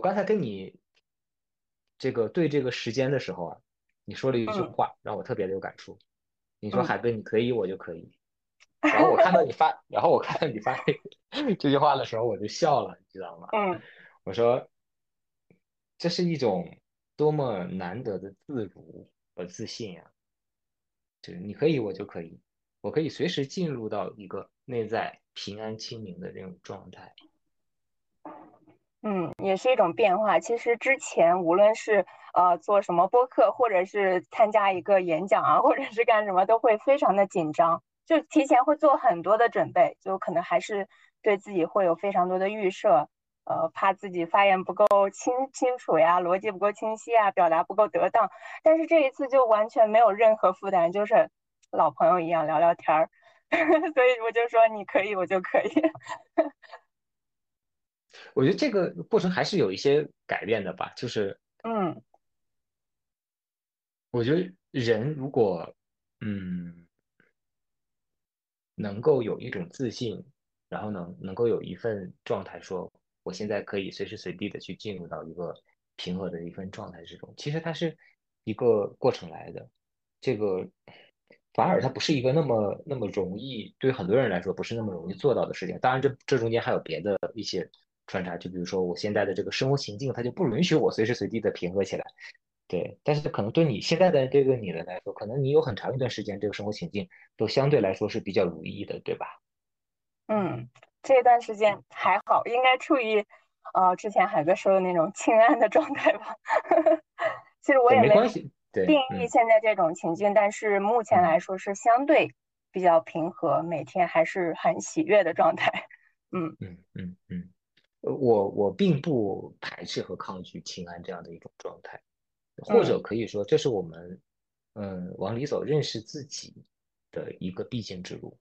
我刚才跟你这个对这个时间的时候啊，你说了一句嗯话，让我特别的有感触。你说嗯海哥你可以，我就可以。然后我看到你发，然后我看到你发这 句话的时候，我就笑了，你知道吗？嗯我说这是一种多么难得的自如和自信呀！就是你可以，我就可以，我可以随时进入到一个内在平安清明的这种状态。嗯，也是一种变化。其实之前无论是呃做什么播客，或者是参加一个演讲啊，或者是干什么，都会非常的紧张，就提前会做很多的准备，就可能还是对自己会有非常多的预设，呃，怕自己发言不够清清楚呀，逻辑不够清晰啊，表达不够得当。但是这一次就完全没有任何负担，就是老朋友一样聊聊天儿，所以我就说你可以，我就可以。我觉得这个过程还是有一些改变的吧，就是嗯我觉得人如果嗯能够有一种自信，然后能能够有一份状态说，我现在可以随时随地的去进入到一个平和的一份状态之中。其实它是一个过程来的，这个反而它不是一个那么那么容易，对很多人来说不是那么容易做到的事情。当然这这中间还有别的一些穿插，就比如说我现在的这个生活情境，它就不允许我随时随地的平和起来。对，但是可能对你现在的这个你的来说，可能你有很长一段时间这个生活情境都相对来说是比较如意的，对吧？嗯，这段时间还好，应该处于呃之前海哥说的那种清安的状态吧。其实我，也没关系。对，定义嗯现在这种情境，但是目前嗯来说是相对比较平和，每天还是很喜悦的状态。嗯嗯嗯嗯，呃我我并不排斥和抗拒清安这样的一种状态，或者嗯。可以说这是我们嗯往里走认识自己的一个必经之路，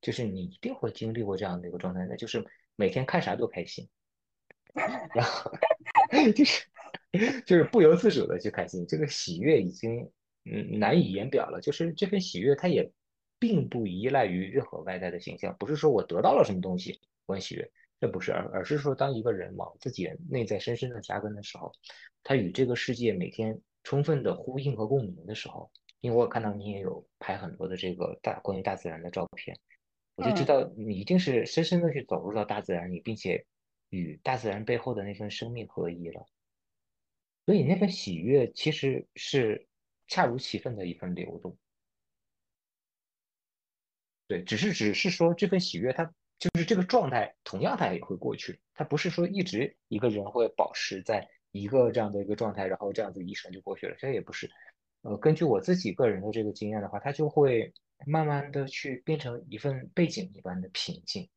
就是你一定会经历过这样的一个状态的，就是每天看啥都开心，然后 就是就是不由自主的去开心，这个喜悦已经嗯难以言表了。就是这份喜悦，它也并不依赖于任何外在的形象，不是说我得到了什么东西我很喜悦，这不是，而而是说当一个人往自己内在深深的扎根的时候，他与这个世界每天充分的呼应和共鸣的时候，因为我看到你也有拍很多的这个大关于大自然的照片。我就知嗯道你一定是深深的去走入到大自然里，并且与大自然背后的那份生命合一了。所以那份喜悦其实是恰如其分的一份流动。对，只是只是说这份喜悦它就是这个状态，同样它也会过去。它不是说一直一个人会保持在一个这样的一个状态，然后这样子一生就过去了。这也不是。呃，根据我自己个人的这个经验的话，它就会慢慢的去变成一份背景一般的平静。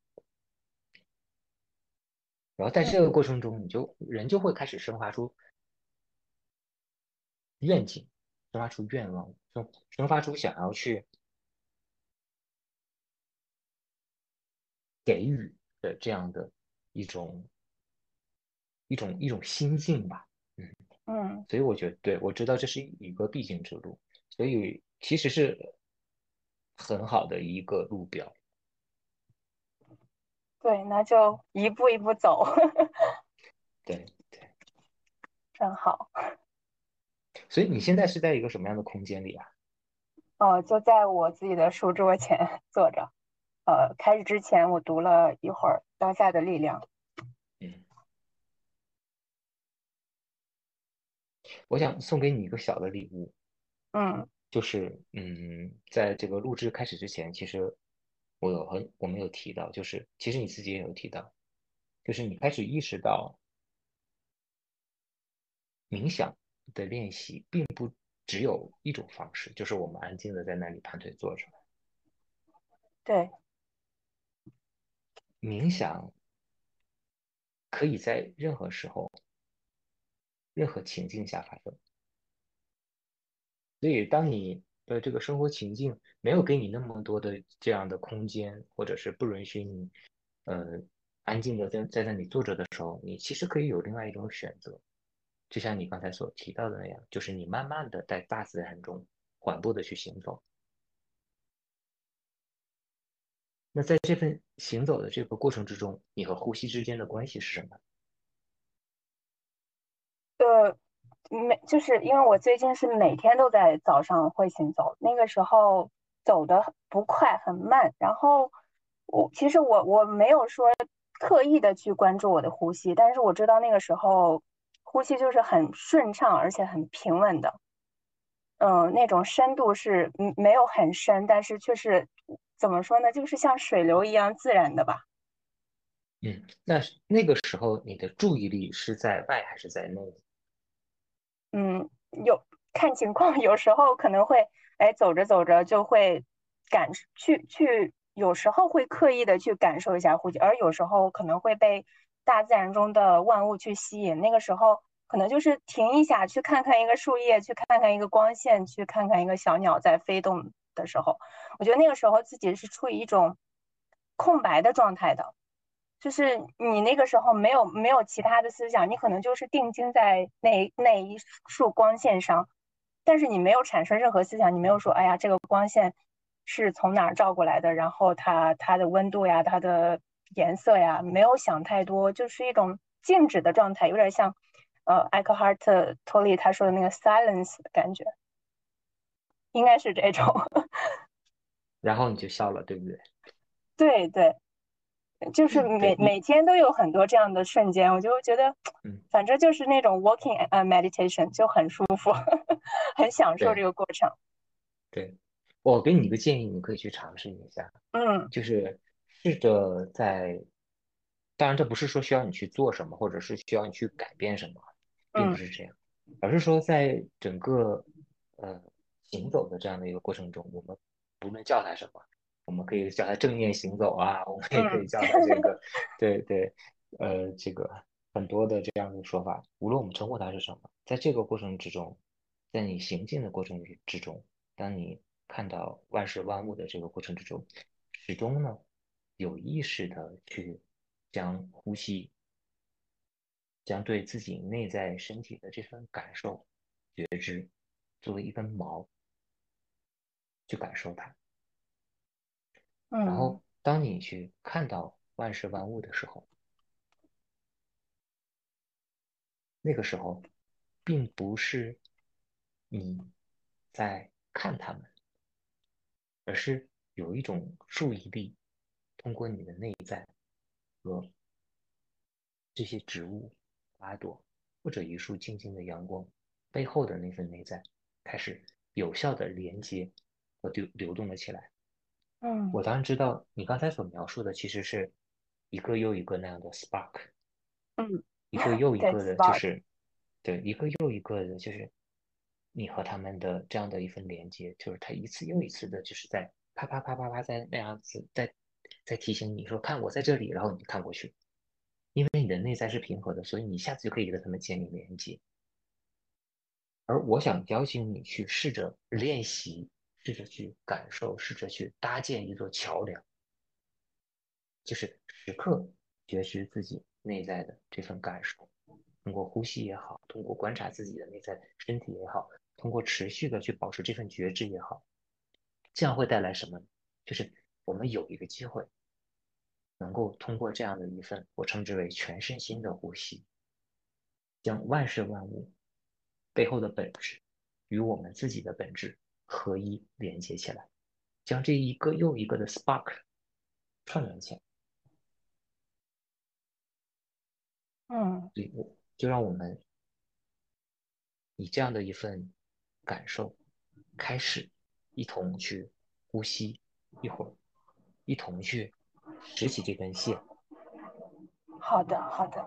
然后在这个过程中，你就人就会开始生发出愿景，生发出愿望，生生发出想要去给予的这样的一种一种一种心境吧。嗯，嗯，所以我觉得，对，我知道这是一个必经之路，所以其实是很好的一个路标。对，那就一步一步走，对对，真好。所以你现在是在一个什么样的空间里啊？哦，就在我自己的书桌前坐着。呃，开始之前我读了一会儿《当下的力量》。嗯，我想送给你一个小的礼物，嗯就是嗯，在这个录制开始之前，其实我有很我们有提到，就是其实你自己也有提到，就是你开始意识到冥想的练习并不只有一种方式，就是我们安静的在那里盘腿坐着。对，冥想可以在任何时候、任何情境下发生。所以，当你的这个生活情境没有给你那么多的这样的空间，或者是不允许你，呃，安静的在在那里坐着的时候，你其实可以有另外一种选择，就像你刚才所提到的那样，就是你慢慢的在大自然中缓步的去行走。那在这份行走的这个过程之中，你和呼吸之间的关系是什么？呃，每就是因为我最近是每天都在早上会行走，那个时候走的不快，很慢。然后我其实我我没有说刻意的去关注我的呼吸，但是我知道那个时候呼吸就是很顺畅，而且很平稳的。嗯，那种深度是没有很深，但是却是怎么说呢，就是像水流一样自然的吧。嗯，那那个时候你的注意力是在外还是在内？嗯，有看情况，有时候可能会哎走着走着就会感去去，有时候会刻意的去感受一下呼吸，而有时候可能会被大自然中的万物去吸引，那个时候。可能就是停一下，去看看一个树叶，去看看一个光线，去看看一个小鸟在飞动的时候，我觉得那个时候自己是处于一种空白的状态的，就是你那个时候没有没有其他的思想，你可能就是定睛在那那一束光线上，但是你没有产生任何思想，你没有说，哎呀，这个光线是从哪儿照过来的，然后它它的温度呀，它的颜色呀，没有想太多，就是一种静止的状态，有点像。呃，艾克哈特·托利他说的那个 silence 的感觉，应该是这种。然后你就笑了，对不对？对对，就是每每天都有很多这样的瞬间，我就觉得，反正就是那种 walking 呃 meditation 就很舒服，很享受这个过程。对，我给你一个建议，你可以去尝试一下。嗯，就是试着在，当然这不是说需要你去做什么，或者是需要你去改变什么。并不是这样，而是说在整个呃行走的这样的一个过程中，我们不论叫它什么，我们可以叫它正念行走啊，我们也可以叫它这个，对对，呃，这个很多的这样的说法，无论我们称呼它是什么，在这个过程之中，在你行进的过程之中，当你看到万事万物的这个过程之中，始终呢有意识的去将呼吸。将对自己内在身体的这份感受、觉知，作为一根毛去感受它。然后，当你去看到万事万物的时候，那个时候，并不是你在看他们，而是有一种注意力通过你的内在和这些植物。花朵或者一束静静的阳光背后的那份内在，开始有效的连接和流流动了起来。嗯，我当然知道你刚才所描述的其实是一个又一个那样的 spark。嗯，一个又一个的，就是对一个又一个的，就是你和他们的这样的一份连接，就是他一次又一次的，就是在啪啪啪啪啪在那样子在在提醒你说看我在这里，然后你看过去。因为你的内在是平和的，所以你一下次就可以跟他们建立连接。而我想邀请你去试着练习，试着去感受，试着去搭建一座桥梁，就是时刻觉知自己内在的这份感受，通过呼吸也好，通过观察自己的内在身体也好，通过持续的去保持这份觉知也好，这样会带来什么？就是我们有一个机会。能够通过这样的一份我称之为全身心的呼吸，将万事万物背后的本质与我们自己的本质合一连接起来，将这一个又一个的 spark 串联起来。嗯，对，就让我们以这样的一份感受开始，一同去呼吸一会儿，一同去。拾起这根线。好的，好的。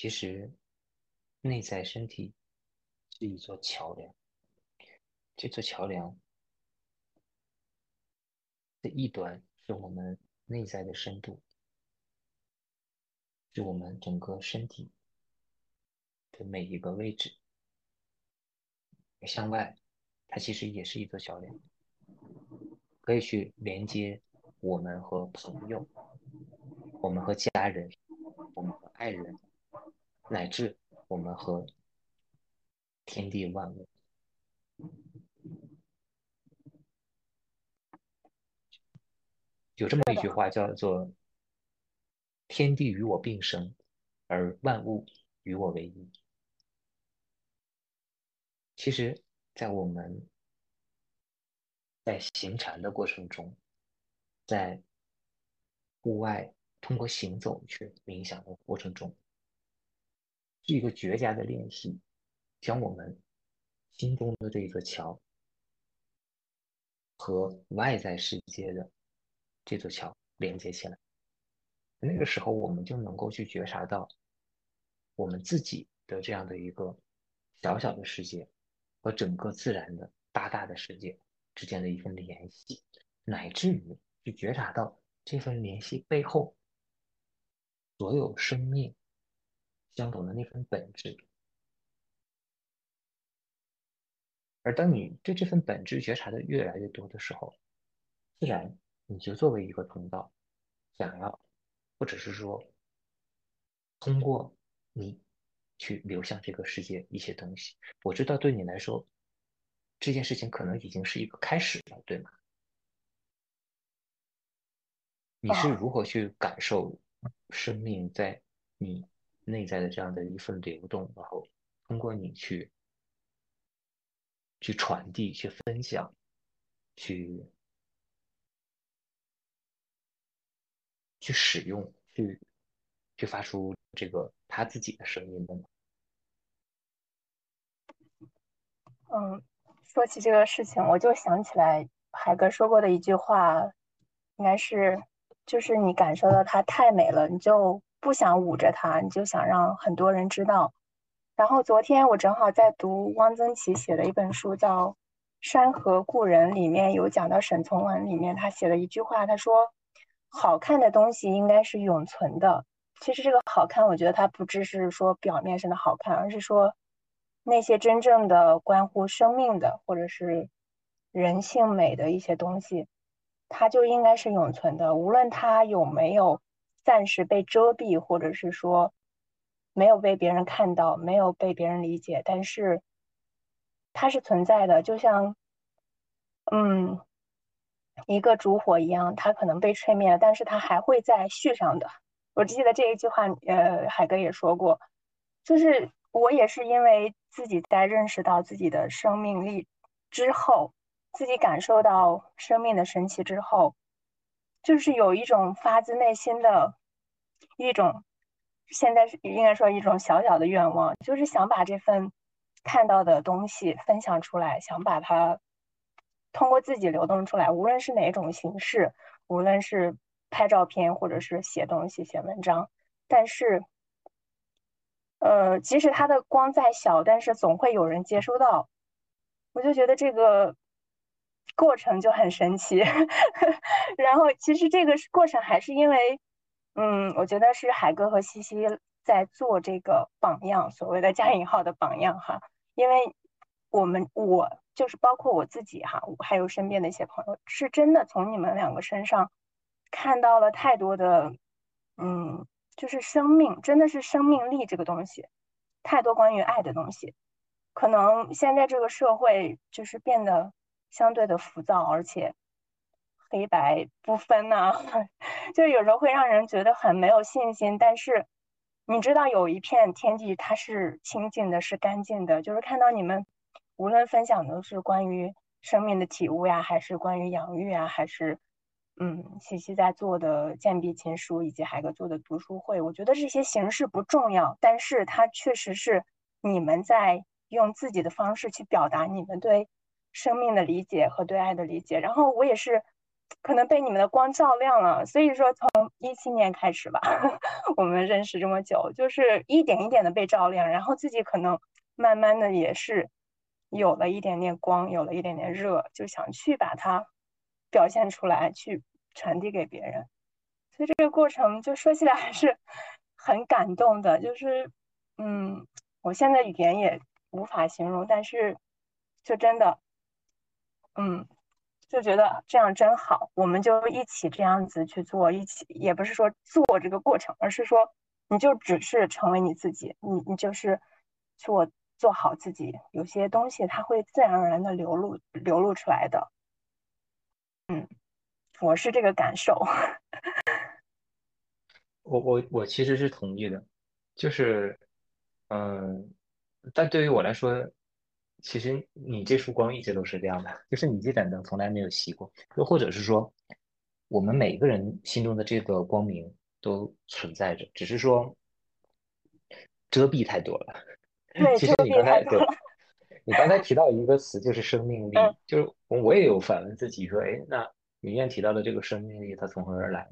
其实内在身体是一座桥梁，这座桥梁的一端是我们内在的深度，是我们整个身体的每一个位置。向外，它其实也是一座桥梁，可以去连接我们和朋友，我们和家人，我们和爱人，乃至我们和天地万物。有这么一句话叫做“天地与我并生，而万物与我为一”。其实，在我们在行禅的过程中，在户外通过行走去冥想的过程中，是一个绝佳的练习，将我们心中的这一座桥和外在世界的这座桥连接起来。那个时候，我们就能够去觉察到我们自己的这样的一个小小的世界。和整个自然的大大的世界之间的一份联系，乃至于去觉察到这份联系背后所有生命相同的那份本质。而当你对这份本质觉察的越来越多的时候，自然你就作为一个通道，想要，或者是说通过你。去流向这个世界一些东西，我知道对你来说，这件事情可能已经是一个开始了，对吗？你是如何去感受生命在你内在的这样的一份流动，然后通过你去去传递、去分享、去去使用、去去发出这个他自己的声音的？嗯，说起这个事情，我就想起来海哥说过的一句话，应该是，就是你感受到它太美了，你就不想捂着它，你就想让很多人知道。然后昨天我正好在读汪曾祺写的一本书，叫《山河故人》，里面有讲到沈从文里面他写了一句话，他说：“好看的东西应该是永存的。”其实这个好看，我觉得它不只是说表面上的好看，而是说。那些真正的关乎生命的，或者是人性美的一些东西，它就应该是永存的。无论它有没有暂时被遮蔽，或者是说没有被别人看到，没有被别人理解，但是它是存在的。就像，嗯，一个烛火一样，它可能被吹灭了，但是它还会再续上的。我记得这一句话，呃，海哥也说过，就是我也是因为。自己在认识到自己的生命力之后，自己感受到生命的神奇之后，就是有一种发自内心的一种，现在是应该说一种小小的愿望，就是想把这份看到的东西分享出来，想把它通过自己流动出来，无论是哪种形式，无论是拍照片或者是写东西、写文章，但是。呃，即使它的光再小，但是总会有人接收到。我就觉得这个过程就很神奇。然后，其实这个过程还是因为，嗯，我觉得是海哥和西西在做这个榜样，所谓的加引号的榜样哈。因为我们，我就是包括我自己哈，还有身边的一些朋友，是真的从你们两个身上看到了太多的，嗯。就是生命，真的是生命力这个东西，太多关于爱的东西。可能现在这个社会就是变得相对的浮躁，而且黑白不分呐，就有时候会让人觉得很没有信心。但是你知道，有一片天地它是清净的，是干净的。就是看到你们无论分享的是关于生命的体悟呀，还是关于养育啊，还是。嗯，西西在做的健笔情书，以及海哥做的读书会，我觉得这些形式不重要，但是它确实是你们在用自己的方式去表达你们对生命的理解和对爱的理解。然后我也是可能被你们的光照亮了。所以说，从一七年开始吧，我们认识这么久，就是一点一点的被照亮，然后自己可能慢慢的也是有了一点点光，有了一点点热，就想去把它表现出来，去传递给别人。所以这个过程就说起来还是很感动的，就是嗯，我现在语言也无法形容，但是就真的。嗯，就觉得这样真好，我们就一起这样子去做，一起也不是说做这个过程，而是说你就只是成为你自己，你你就是做做好自己，有些东西它会自然而然的流露流露出来的。嗯，我是这个感受。我我我其实是同意的，就是嗯，但对于我来说。其实你这束光一直都是这样的，就是你这盏灯从来没有熄过，又或者是说，我们每个人心中的这个光明都存在着，只是说遮蔽太多了。对，其实你刚才对，你刚才提到一个词就是生命力，就是我也有反问自己说，哎，那明艳提到的这个生命力它从何而来？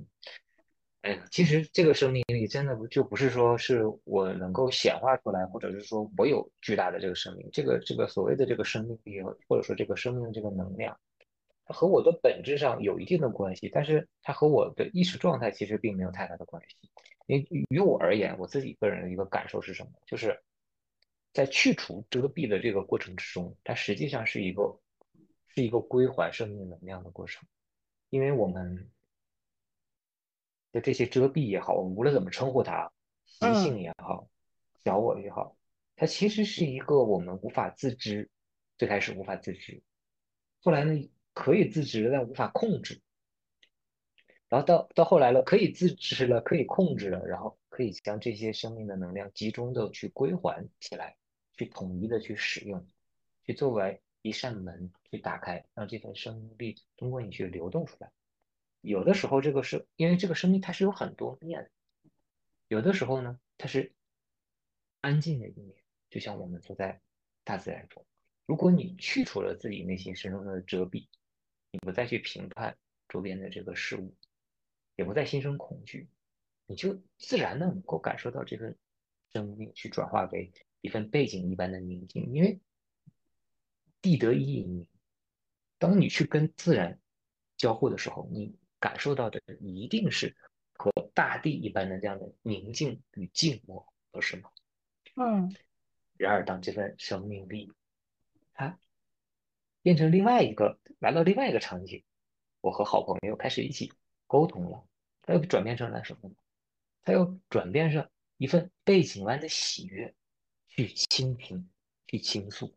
哎，其实这个生命力真的不就不是说是我能够显化出来，或者是说我有巨大的这个生命，这个这个所谓的这个生命力，或者说这个生命的这个能量，它和我的本质上有一定的关系，但是它和我的意识状态其实并没有太大的关系。因为于我而言，我自己个人的一个感受是什么？就是在去除遮蔽的这个过程之中，它实际上是一个是一个归还生命能量的过程，因为我们。就这些遮蔽也好，无论怎么称呼它，习性也好，小我也好，它其实是一个我们无法自知，最开始无法自知，后来呢可以自知但无法控制，然后到到后来了可以自知了，可以控制了，然后可以将这些生命的能量集中的去归还起来，去统一的去使用，去作为一扇门去打开，让这份生命力通过你去流动出来。有的时候，这个是因为这个生命它是有很多面，有的时候呢，它是安静的一面，就像我们坐在大自然中，如果你去除了自己内心深处的遮蔽，你不再去评判周边的这个事物，也不再心生恐惧，你就自然的能够感受到这份生命去转化为一份背景一般的宁静，因为地得一宁，当你去跟自然交互的时候，你。感受到的一定是和大地一般的这样的宁静与静默，不是吗？嗯。然而，当这份生命力它变成另外一个，来到另外一个场景，我和好朋友开始一起沟通了，它又转变成了什么呢？它又转变成一份背景湾的喜悦，去倾听，去倾诉。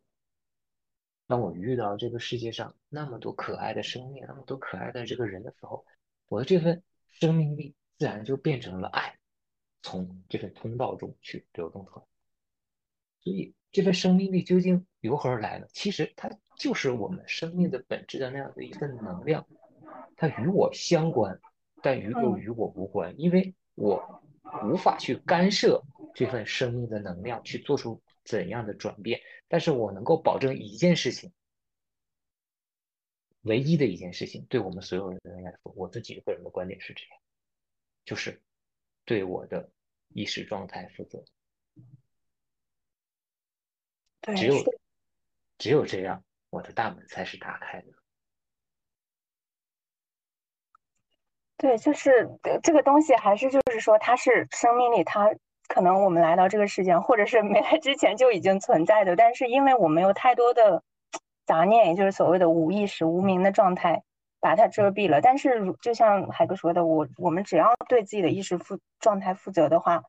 当我遇到这个世界上那么多可爱的生命，那么多可爱的这个人的时候，我的这份生命力自然就变成了爱，从这份通道中去流动出来。所以，这份生命力究竟由何而来呢？其实，它就是我们生命的本质的那样的一份能量，它与我相关，但与又与我无关，因为我无法去干涉这份生命的能量去做出。怎样的转变？但是我能够保证一件事情，唯一的一件事情，对我们所有人来说，我自己个人的观点是这样，就是对我的意识状态负责。只有只有这样，我的大门才是打开的。对，就是这个东西，还是就是说，它是生命力，它。可能我们来到这个世界，或者是没来之前就已经存在的，但是因为我们有太多的杂念，也就是所谓的无意识、无名的状态，把它遮蔽了。但是，就像海哥说的，我我们只要对自己的意识负状态负责的话，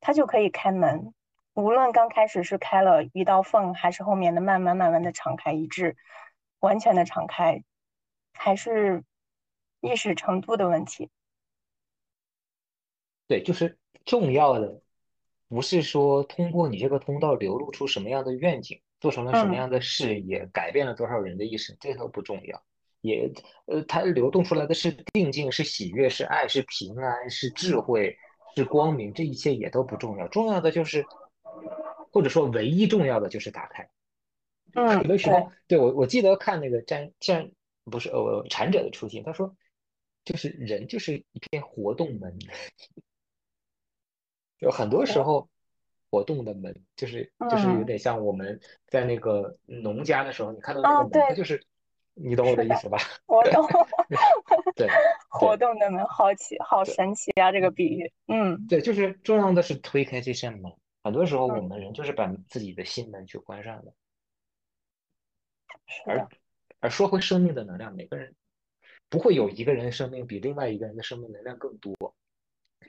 它就可以开门。无论刚开始是开了一道缝，还是后面的慢慢慢慢的敞开，一致完全的敞开，还是意识程度的问题。对，就是。重要的不是说通过你这个通道流露出什么样的愿景，做成了什么样的事业，改变了多少人的一生，这都不重要。也呃，它流动出来的是定境，是喜悦，是爱，是平安，是智慧，是光明，这一切也都不重要。重要的就是，或者说唯一重要的就是打开。嗯，有的时候，对我我记得看那个詹詹不是呃禅者的初心，他说就是人就是一片活动门，就很多时候活动的门就是就是有点像我们在那个农家的时候，你看到那个门，它就是你懂我的意思吧？我懂。对，活动的门好奇好神奇啊！这个比喻，嗯，对，就是重要的是推开这扇门。很多时候我们人就是把自己的心门去关上了。而而说回生命的能量，每个人不会有一个人的生命比另外一个人的生命能量更多，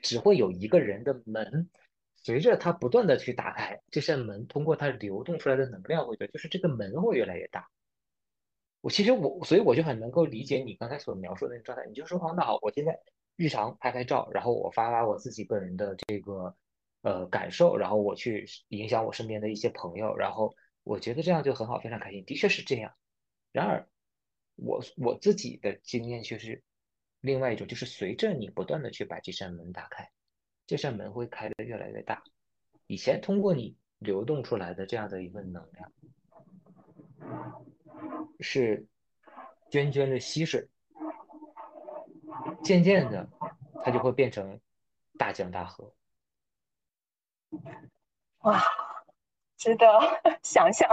只会有一个人的门，随着它不断的去打开这扇门，通过它流动出来的能量，会觉得就是这个门会越来越大。我其实我所以我就很能够理解你刚才所描述的那个状态。你就说哦，那好，我现在日常拍拍照，然后我发发我自己个人的这个呃感受，然后我去影响我身边的一些朋友，然后。我觉得这样就很好，非常开心，的确是这样。然而，我我自己的经验却是另外一种，就是随着你不断的去把这扇门打开，这扇门会开得越来越大。以前通过你流动出来的这样的一份能量，是涓涓的溪水，渐渐的，它就会变成大江大河。哇！值得 想想，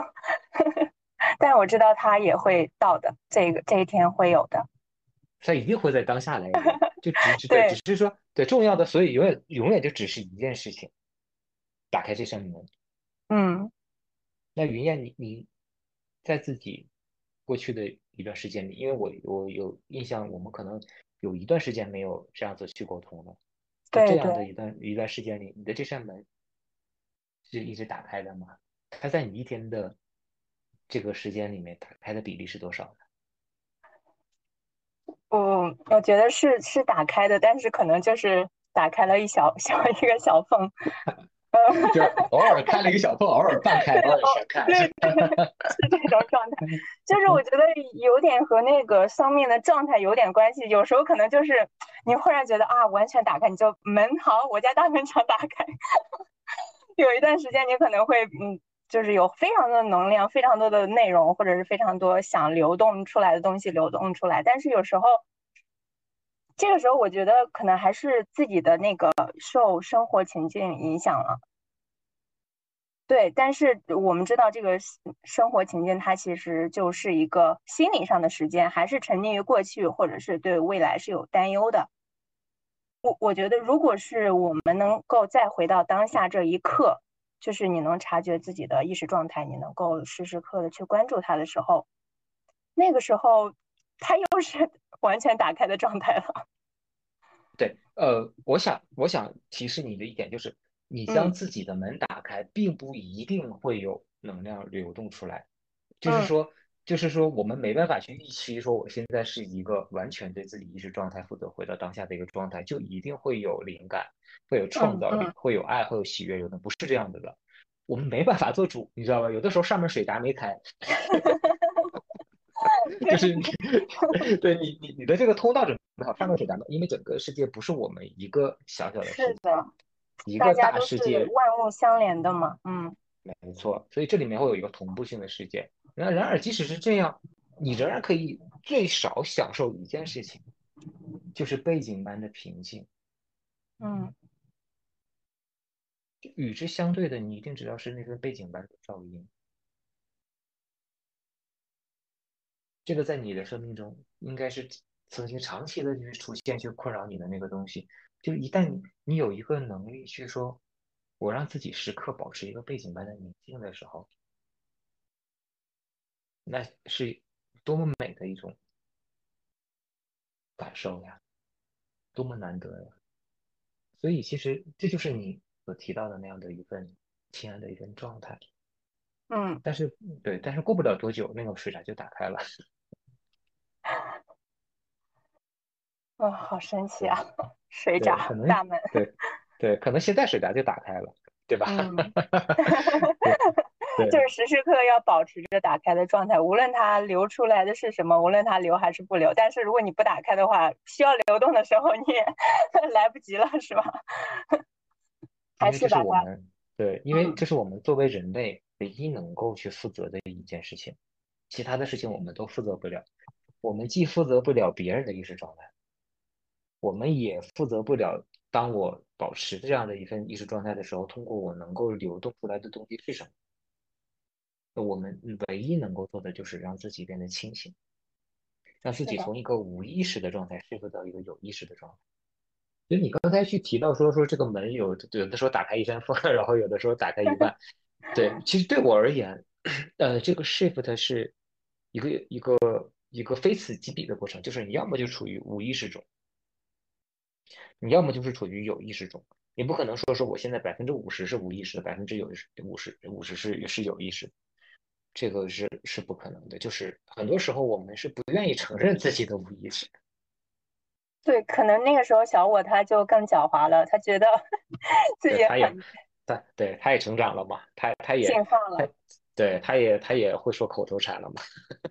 但我知道它也会到的，这个这一天会有的。它一定会在当下来，就只对，只是说对重要的，所以永远永远就只是一件事情，打开这扇门。嗯，那云燕，你你在自己过去的一段时间里，因为我我有印象，我们可能有一段时间没有这样子去沟通了。在这样的一段一段时间里，你的这扇门。是一直打开的吗？它在你一天的这个时间里面打开的比例是多少呢？嗯，我觉得是是打开的，但是可能就是打开了一小 小一个小缝，就偶尔开了一个小缝，偶尔半开，偶尔全开，是这种状态。就是我觉得有点和那个生命的状态有点关系。有时候可能就是你忽然觉得啊，完全打开，你就门好，我家大门常打开。有一段时间，你可能会，嗯，就是有非常多的能量，非常多的内容，或者是非常多想流动出来的东西流动出来。但是有时候，这个时候我觉得可能还是自己的那个受生活情境影响了。对，但是我们知道这个生活情境它其实就是一个心理上的时间，还是沉溺于过去，或者是对未来是有担忧的。我我觉得，如果是我们能够再回到当下这一刻，就是你能察觉自己的意识状态，你能够时时刻的去关注它的时候，那个时候，它又是 完全打开的状态了。对，呃，我想，我想提示你的一点就是，你将自己的门打开，并不一定会有能量流动出来，就是说。就是说，我们没办法去预期说，我现在是一个完全对自己意识状态负责、回到当下的一个状态，就一定会有灵感，会有创造力，会有爱，会有喜悦。有的不是这样子的，我们没办法做主，你知道吧？有的时候上面水闸没开，就是对 你你你的这个通道准备好，上面水闸没，因为整个世界不是我们一个小小的世界，一个大世界，万物相连的嘛，嗯，没错，所以这里面会有一个同步性的世界。然然而，即使是这样，你仍然可以最少享受一件事情，就是背景般的平静。嗯，与之相对的，你一定知道是那份背景般的噪音。这个在你的生命中，应该是曾经长期的去出现、去困扰你的那个东西。就一旦你有一个能力去说，我让自己时刻保持一个背景般的宁静的时候。那是多么美的一种感受呀，多么难得呀！所以其实这就是你所提到的那样的一份亲爱的一份状态。嗯，但是对，但是过不了多久，那个水闸就打开了。哇，好神奇啊！水闸大门，对对，可能现在水闸就打开了，对吧？就是时时刻刻要保持着打开的状态，无论它流出来的是什么，无论它流还是不流。但是如果你不打开的话，需要流动的时候你也 来不及了，是吧？还是把它对，因为这是我们作为人类唯一能够去负责的一件事情，其他的事情我们都负责不了。我们既负责不了别人的意识状态，我们也负责不了。当我保持这样的一份意识状态的时候，通过我能够流动出来的东西是什么？那我们唯一能够做的就是让自己变得清醒，让自己从一个无意识的状态恢复到一个有意识的状态。就你刚才去提到说说这个门有有的时候打开一扇风，然后有的时候打开一半。对，其实对我而言，呃，这个 shift 是一个一个一个非此即彼的过程，就是你要么就处于无意识中，你要么就是处于有意识中。你不可能说说我现在百分之五十是无意识的，百分之有五十五十是也是有意识，这个是是不可能的。就是很多时候我们是不愿意承认自己的无意识。对，可能那个时候小我他就更狡猾了，他觉得 自己很，对，对，他也成长了嘛，他他也进化了，对，他也他也会说口头禅了嘛，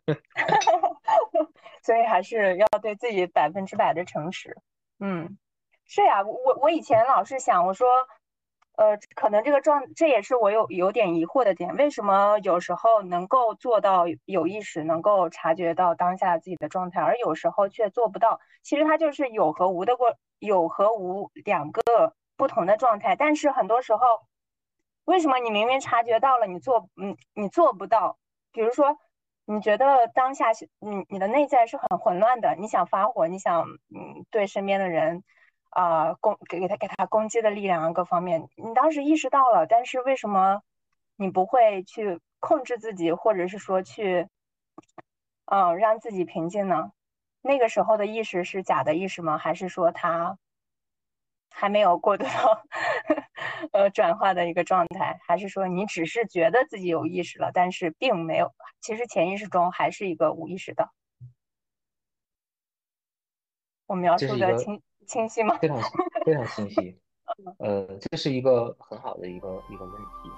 所以还是要对自己百分之百的诚实。嗯，是呀，我我以前老是想，我说。呃，可能这个状，这也是我有有点疑惑的点。为什么有时候能够做到有意识，能够察觉到当下自己的状态，而有时候却做不到？其实它就是有和无的过，有和无两个不同的状态。但是很多时候，为什么你明明察觉到了，你做，嗯，你做不到？比如说，你觉得当下，你你的内在是很混乱的，你想发火，你想，嗯，对身边的人。啊，攻给给他给他攻击的力量啊各方面，你当时意识到了，但是为什么你不会去控制自己，或者是说去，嗯，让自己平静呢？那个时候的意识是假的意识吗？还是说他还没有过渡到 呃转化的一个状态？还是说你只是觉得自己有意识了，但是并没有，其实潜意识中还是一个无意识的？我描述的清。清晰吗？非常非常清晰，呃，这是一个很好的一个一个问题。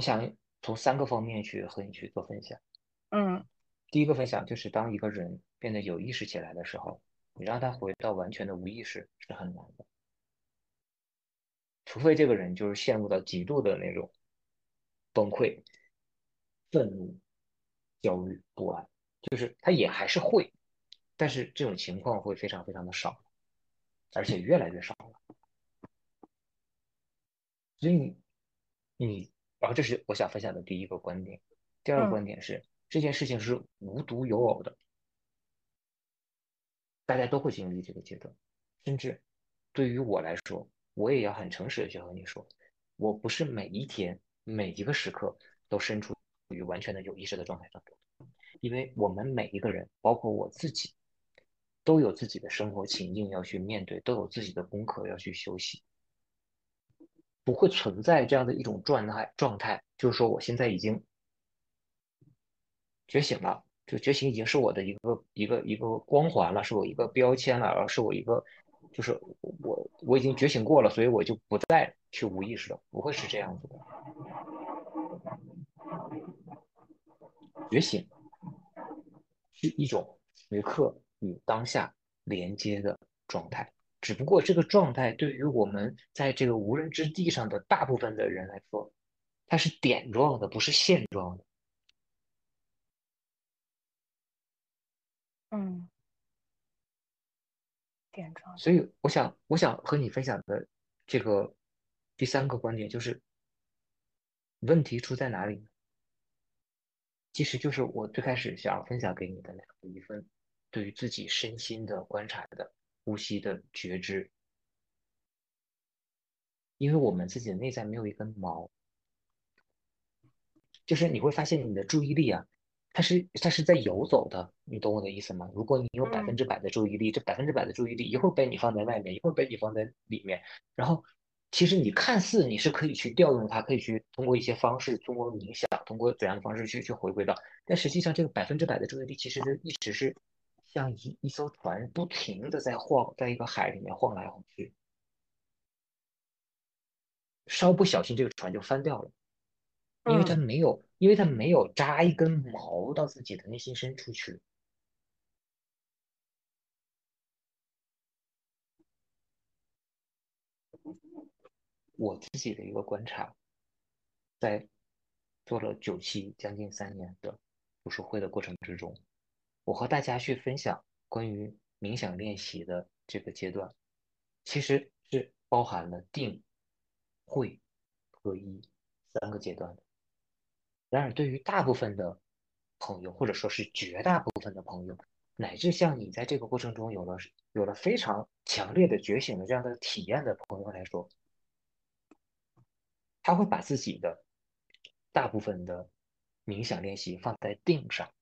我想从三个方面去和你去做分享。嗯，第一个分享就是当一个人变得有意识起来的时候，你让他回到完全的无意识是很难的，除非这个人就是陷入到极度的那种崩溃、愤怒、焦虑、不安，就是他也还是会，但是这种情况会非常非常的少，而且越来越少了。所以你，你，然后这是我想分享的第一个观点。第二个观点是，这件事情是无独有偶的，大家都会经历这个阶段。甚至对于我来说，我也要很诚实的去和你说，我不是每一天每一个时刻都身处于完全的有意识的状态当中，因为我们每一个人，包括我自己。都有自己的生活情境要去面对，都有自己的功课要去休息，不会存在这样的一种状态状态，就是说我现在已经觉醒了，就觉醒已经是我的一个一个一个光环了，是我一个标签了，而是我一个就是我我已经觉醒过了，所以我就不再去无意识了，不会是这样子的。觉醒是一种时刻。与当下连接的状态，只不过这个状态对于我们在这个无人之地上的大部分的人来说，它是点状的，不是线状的。嗯，点状。所以，我想，我想和你分享的这个第三个观点就是：问题出在哪里？其实就是我最开始想要分享给你的那个一份。对于自己身心的观察的呼吸的觉知，因为我们自己的内在没有一根毛，就是你会发现你的注意力啊，它是它是在游走的，你懂我的意思吗？如果你有百分之百的注意力，这百分之百的注意力一会儿被你放在外面，一会儿被你放在里面，然后其实你看似你是可以去调用它，可以去通过一些方式，通过冥想，通过怎样的方式去去回归到，但实际上这个百分之百的注意力其实就一直是。像一一艘船不停的在晃，在一个海里面晃来晃去，稍不小心这个船就翻掉了，因为它没有，因为它没有扎一根毛到自己的内心深处去。我自己的一个观察，在做了九期将近三年的读书会的过程之中。我和大家去分享关于冥想练习的这个阶段，其实是包含了定、会、合一三个阶段的。然而，对于大部分的朋友，或者说是绝大部分的朋友，乃至像你在这个过程中有了有了非常强烈的觉醒的这样的体验的朋友来说，他会把自己的大部分的冥想练习放在定上。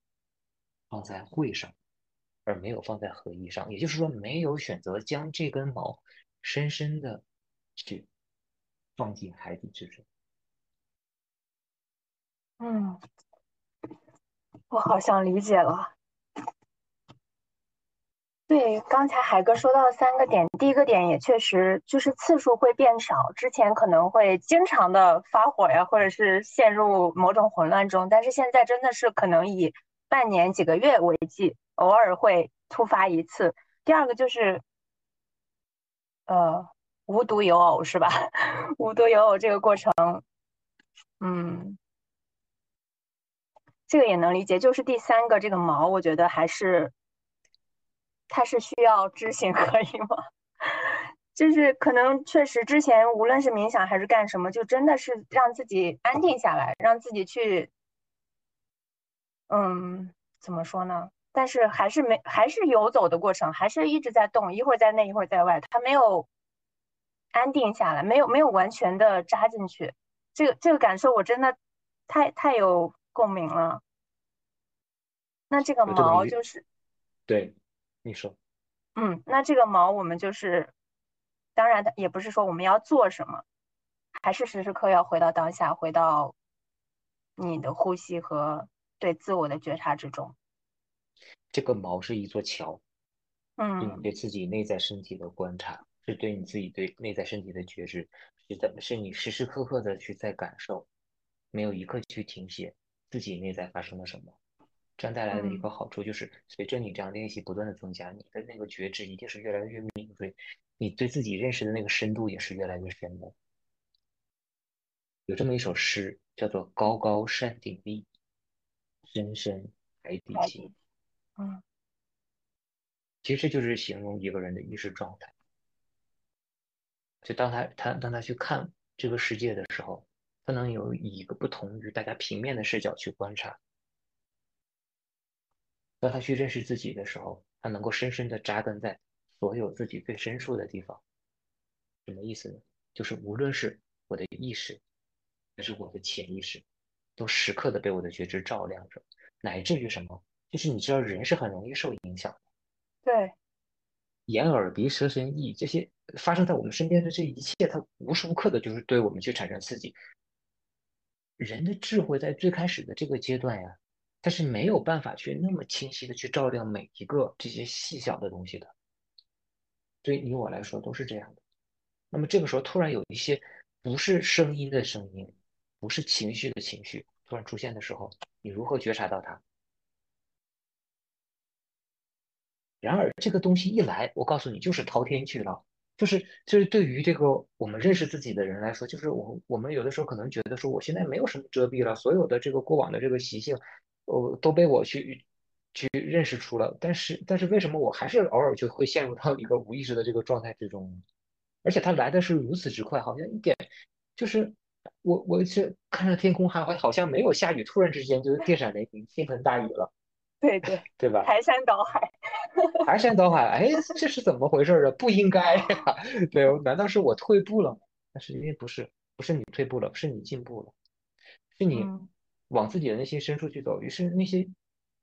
放在会上，而没有放在合一上，也就是说，没有选择将这根毛深深的去放进海底之中。嗯，我好像理解了。对，刚才海哥说到三个点，第一个点也确实就是次数会变少，之前可能会经常的发火呀，或者是陷入某种混乱中，但是现在真的是可能以。半年几个月为计，偶尔会突发一次。第二个就是，呃，无独有偶是吧？无独有偶这个过程，嗯，这个也能理解。就是第三个这个毛，我觉得还是，它是需要知行 合一吗？就是可能确实之前无论是冥想还是干什么，就真的是让自己安定下来，让自己去。嗯，怎么说呢？但是还是没，还是游走的过程，还是一直在动，一会儿在内，一会儿在外，它没有安定下来，没有没有完全的扎进去。这个这个感受我真的太太有共鸣了。那这个毛就是，对，你说，嗯，那这个毛我们就是，当然也不是说我们要做什么，还是时时刻要回到当下，回到你的呼吸和。对自我的觉察之中，这个锚是一座桥，嗯，你对自己内在身体的观察，是对你自己对内在身体的觉知，是在是你时时刻刻的去在感受，没有一刻去停歇自己内在发生了什么。这样带来的一个好处就是，随着你这样练习不断的增加，你的那个觉知一定是越来越敏锐，你对自己认识的那个深度也是越来越深的。有这么一首诗，叫做《高高山顶立》。深深海底心，嗯，其实就是形容一个人的意识状态。就当他他当他去看这个世界的时候，他能有以一个不同于大家平面的视角去观察。当他去认识自己的时候，他能够深深的扎根在所有自己最深处的地方。什么意思呢？就是无论是我的意识，还是我的潜意识，都时刻的被我的觉知照亮着，乃至于什么？就是你知道，人是很容易受影响的。对，眼耳鼻舌身意这些发生在我们身边的这一切，它无时无刻的就是对我们去产生刺激。人的智慧在最开始的这个阶段呀，它是没有办法去那么清晰的去照亮每一个这些细小的东西的。对你我来说都是这样的。那么这个时候突然有一些不是声音的声音，不是情绪的情绪突然出现的时候，你如何觉察到它？然而这个东西一来，我告诉你就是滔天巨浪，就是就是对于这个我们认识自己的人来说，就是我我们有的时候可能觉得说我现在没有什么遮蔽了，所有的这个过往的这个习性，呃都被我去去认识出了，但是但是为什么我还是偶尔就会陷入到一个无意识的这个状态之中？而且它来的是如此之快，好像一点就是我我是看着天空还好像没有下雨，突然之间就电闪雷鸣，倾盆大雨了。对对对吧？排山倒海，排山倒海，哎，这是怎么回事啊？不应该呀！对，难道是我退步了吗？但是因为不是，不是你退步了，是你进步了，是你往自己的内心深处去走。于是那些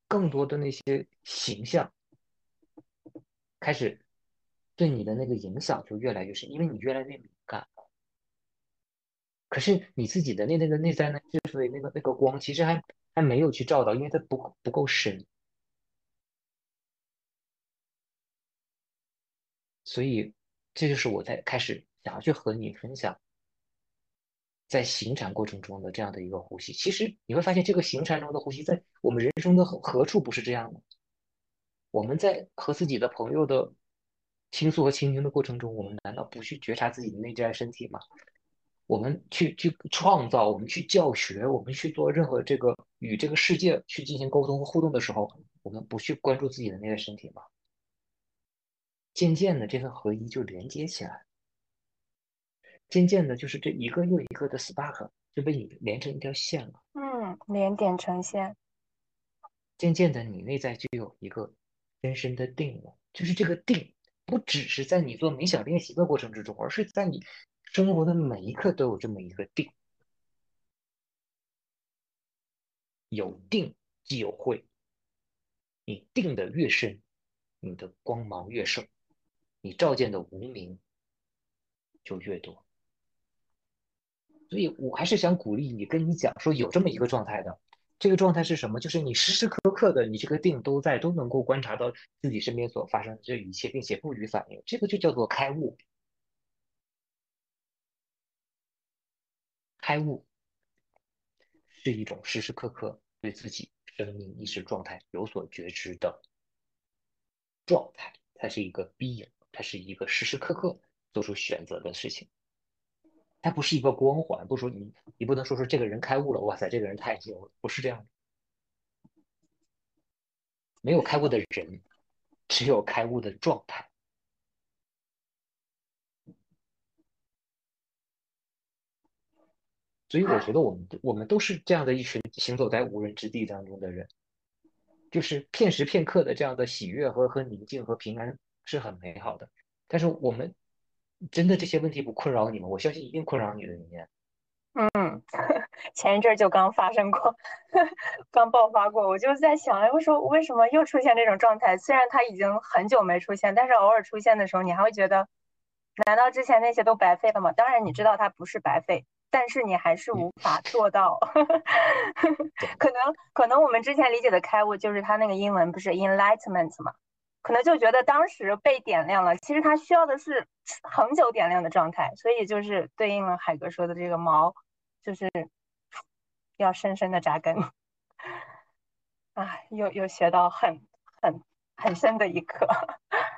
更多的那些形象开始。对你的那个影响就越来越深，因为你越来越。可是你自己的那那个内在呢，就是那个那个光，其实还还没有去照到，因为它不不够深。所以这就是我在开始想要去和你分享，在行禅过程中的这样的一个呼吸。其实你会发现，这个行禅中的呼吸，在我们人生的何何处不是这样的？我们在和自己的朋友的。倾诉和倾听的过程中，我们难道不去觉察自己的内在身体吗？我们去去创造，我们去教学，我们去做任何这个与这个世界去进行沟通和互动的时候，我们不去关注自己的内在身体吗？渐渐的，这份合一就连接起来，渐渐的，就是这一个又一个的 spark 就被你连成一条线了。嗯，连点成线。渐渐的，你内在就有一个深深的定了，就是这个定。不只是在你做冥想练习的过程之中，而是在你生活的每一刻都有这么一个定。有定即有慧，你定的越深，你的光芒越盛，你照见的无名就越多。所以我还是想鼓励你，跟你讲说有这么一个状态的。这个状态是什么？就是你时时刻刻的，你这个定都在，都能够观察到自己身边所发生的这一切，并且不予反应。这个就叫做开悟。开悟是一种时时刻刻对自己生命意识状态有所觉知的状态，它是一个 being，它是一个时时刻刻做出选择的事情。它不是一个光环，不说你，你不能说说这个人开悟了，哇塞，这个人太牛了，不是这样的。没有开悟的人，只有开悟的状态。所以我觉得我们我们都是这样的一群行走在无人之地当中的人，就是片时片刻的这样的喜悦和和宁静和平安是很美好的，但是我们。真的这些问题不困扰你吗？我相信一定困扰你的里面。嗯，前一阵就刚发生过，刚爆发过。我就在想，哎，我说为什么又出现这种状态？虽然它已经很久没出现，但是偶尔出现的时候，你还会觉得，难道之前那些都白费了吗？当然，你知道它不是白费，但是你还是无法做到。可能，可能我们之前理解的开悟，就是他那个英文不是 enlightenment 吗？可能就觉得当时被点亮了，其实他需要的是恒久点亮的状态，所以就是对应了海哥说的这个毛，就是要深深的扎根。啊，又又学到很很很深的一课。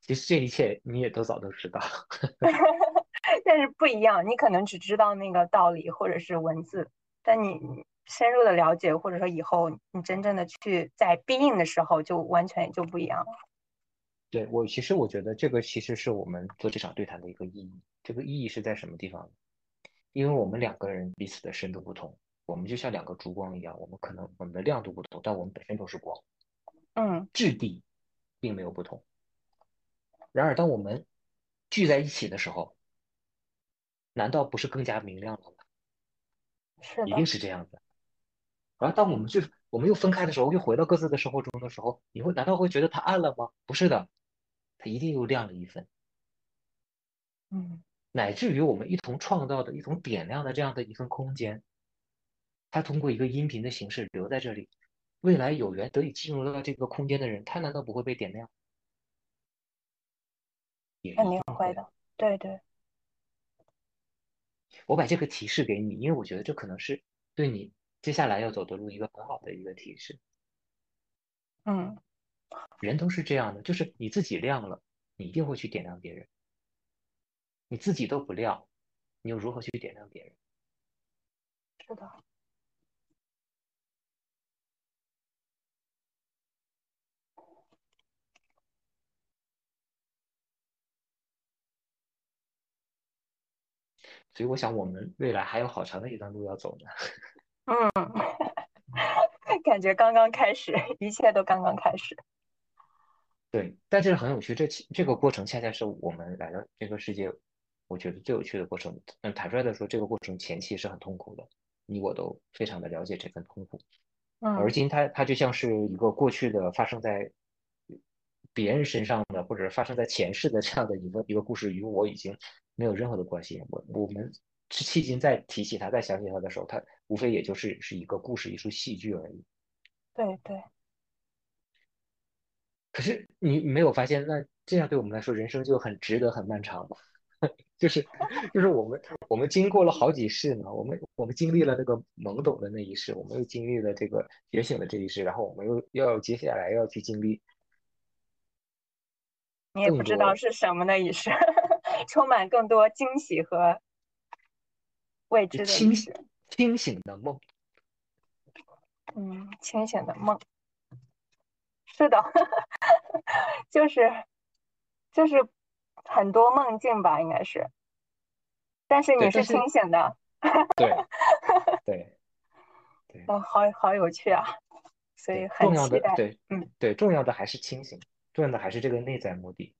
其实这一切你也都早都知道，但是不一样，你可能只知道那个道理或者是文字，但你深入的了解，或者说以后你真正的去在必应的时候，就完全就不一样了。对我，其实我觉得这个其实是我们做这场对谈的一个意义。这个意义是在什么地方？因为我们两个人彼此的深度不同，我们就像两个烛光一样，我们可能我们的亮度不同，但我们本身都是光，嗯，质地并没有不同。然而，当我们聚在一起的时候，难道不是更加明亮了吗？是的，一定是这样的。然后，当我们去我们又分开的时候，又回到各自的生活中的时候，你会难道会觉得它暗了吗？不是的，它一定又亮了一分。嗯，乃至于我们一同创造的一同点亮的这样的一份空间，它通过一个音频的形式留在这里，未来有缘得以进入到这个空间的人，他难道不会被点亮？也肯定会的，对对，我把这个提示给你，因为我觉得这可能是对你接下来要走的路一个很好的一个提示。嗯，人都是这样的，就是你自己亮了，你一定会去点亮别人；你自己都不亮，你又如何去点亮别人？是的，所以我想，我们未来还有好长的一段路要走呢。嗯，感觉刚刚开始，一切都刚刚开始。对，但这很有趣，这这个过程恰恰是我们来到这个世界，我觉得最有趣的过程。嗯，坦率的说，这个过程前期是很痛苦的，你我都非常的了解这份痛苦。嗯而嗯，今它它就像是一个过去的发生在别人身上的，或者发生在前世的这样的一个一个故事，与我已经没有任何的关系。我我们是迄今再提起它、再想起它的时候，它无非也就是是一个故事、一出戏剧而已。对对，可是你没有发现，那这样对我们来说，人生就很值得、很漫长吗？就是就是我们我们经过了好几世呢，我们我们经历了那个懵懂的那一世，我们又经历了这个觉醒的这一世，然后我们又要接下来要去经历你也不知道是什么的一世，充满更多惊喜和未知的一清世。清醒的梦。嗯，清醒的梦。是的，就是就是很多梦境吧，应该是。但是，你是清醒的，对对对哦，好好有趣啊，所以对，很重要期待。的对嗯，对重要的还是清醒，重要的还是这个内在目的。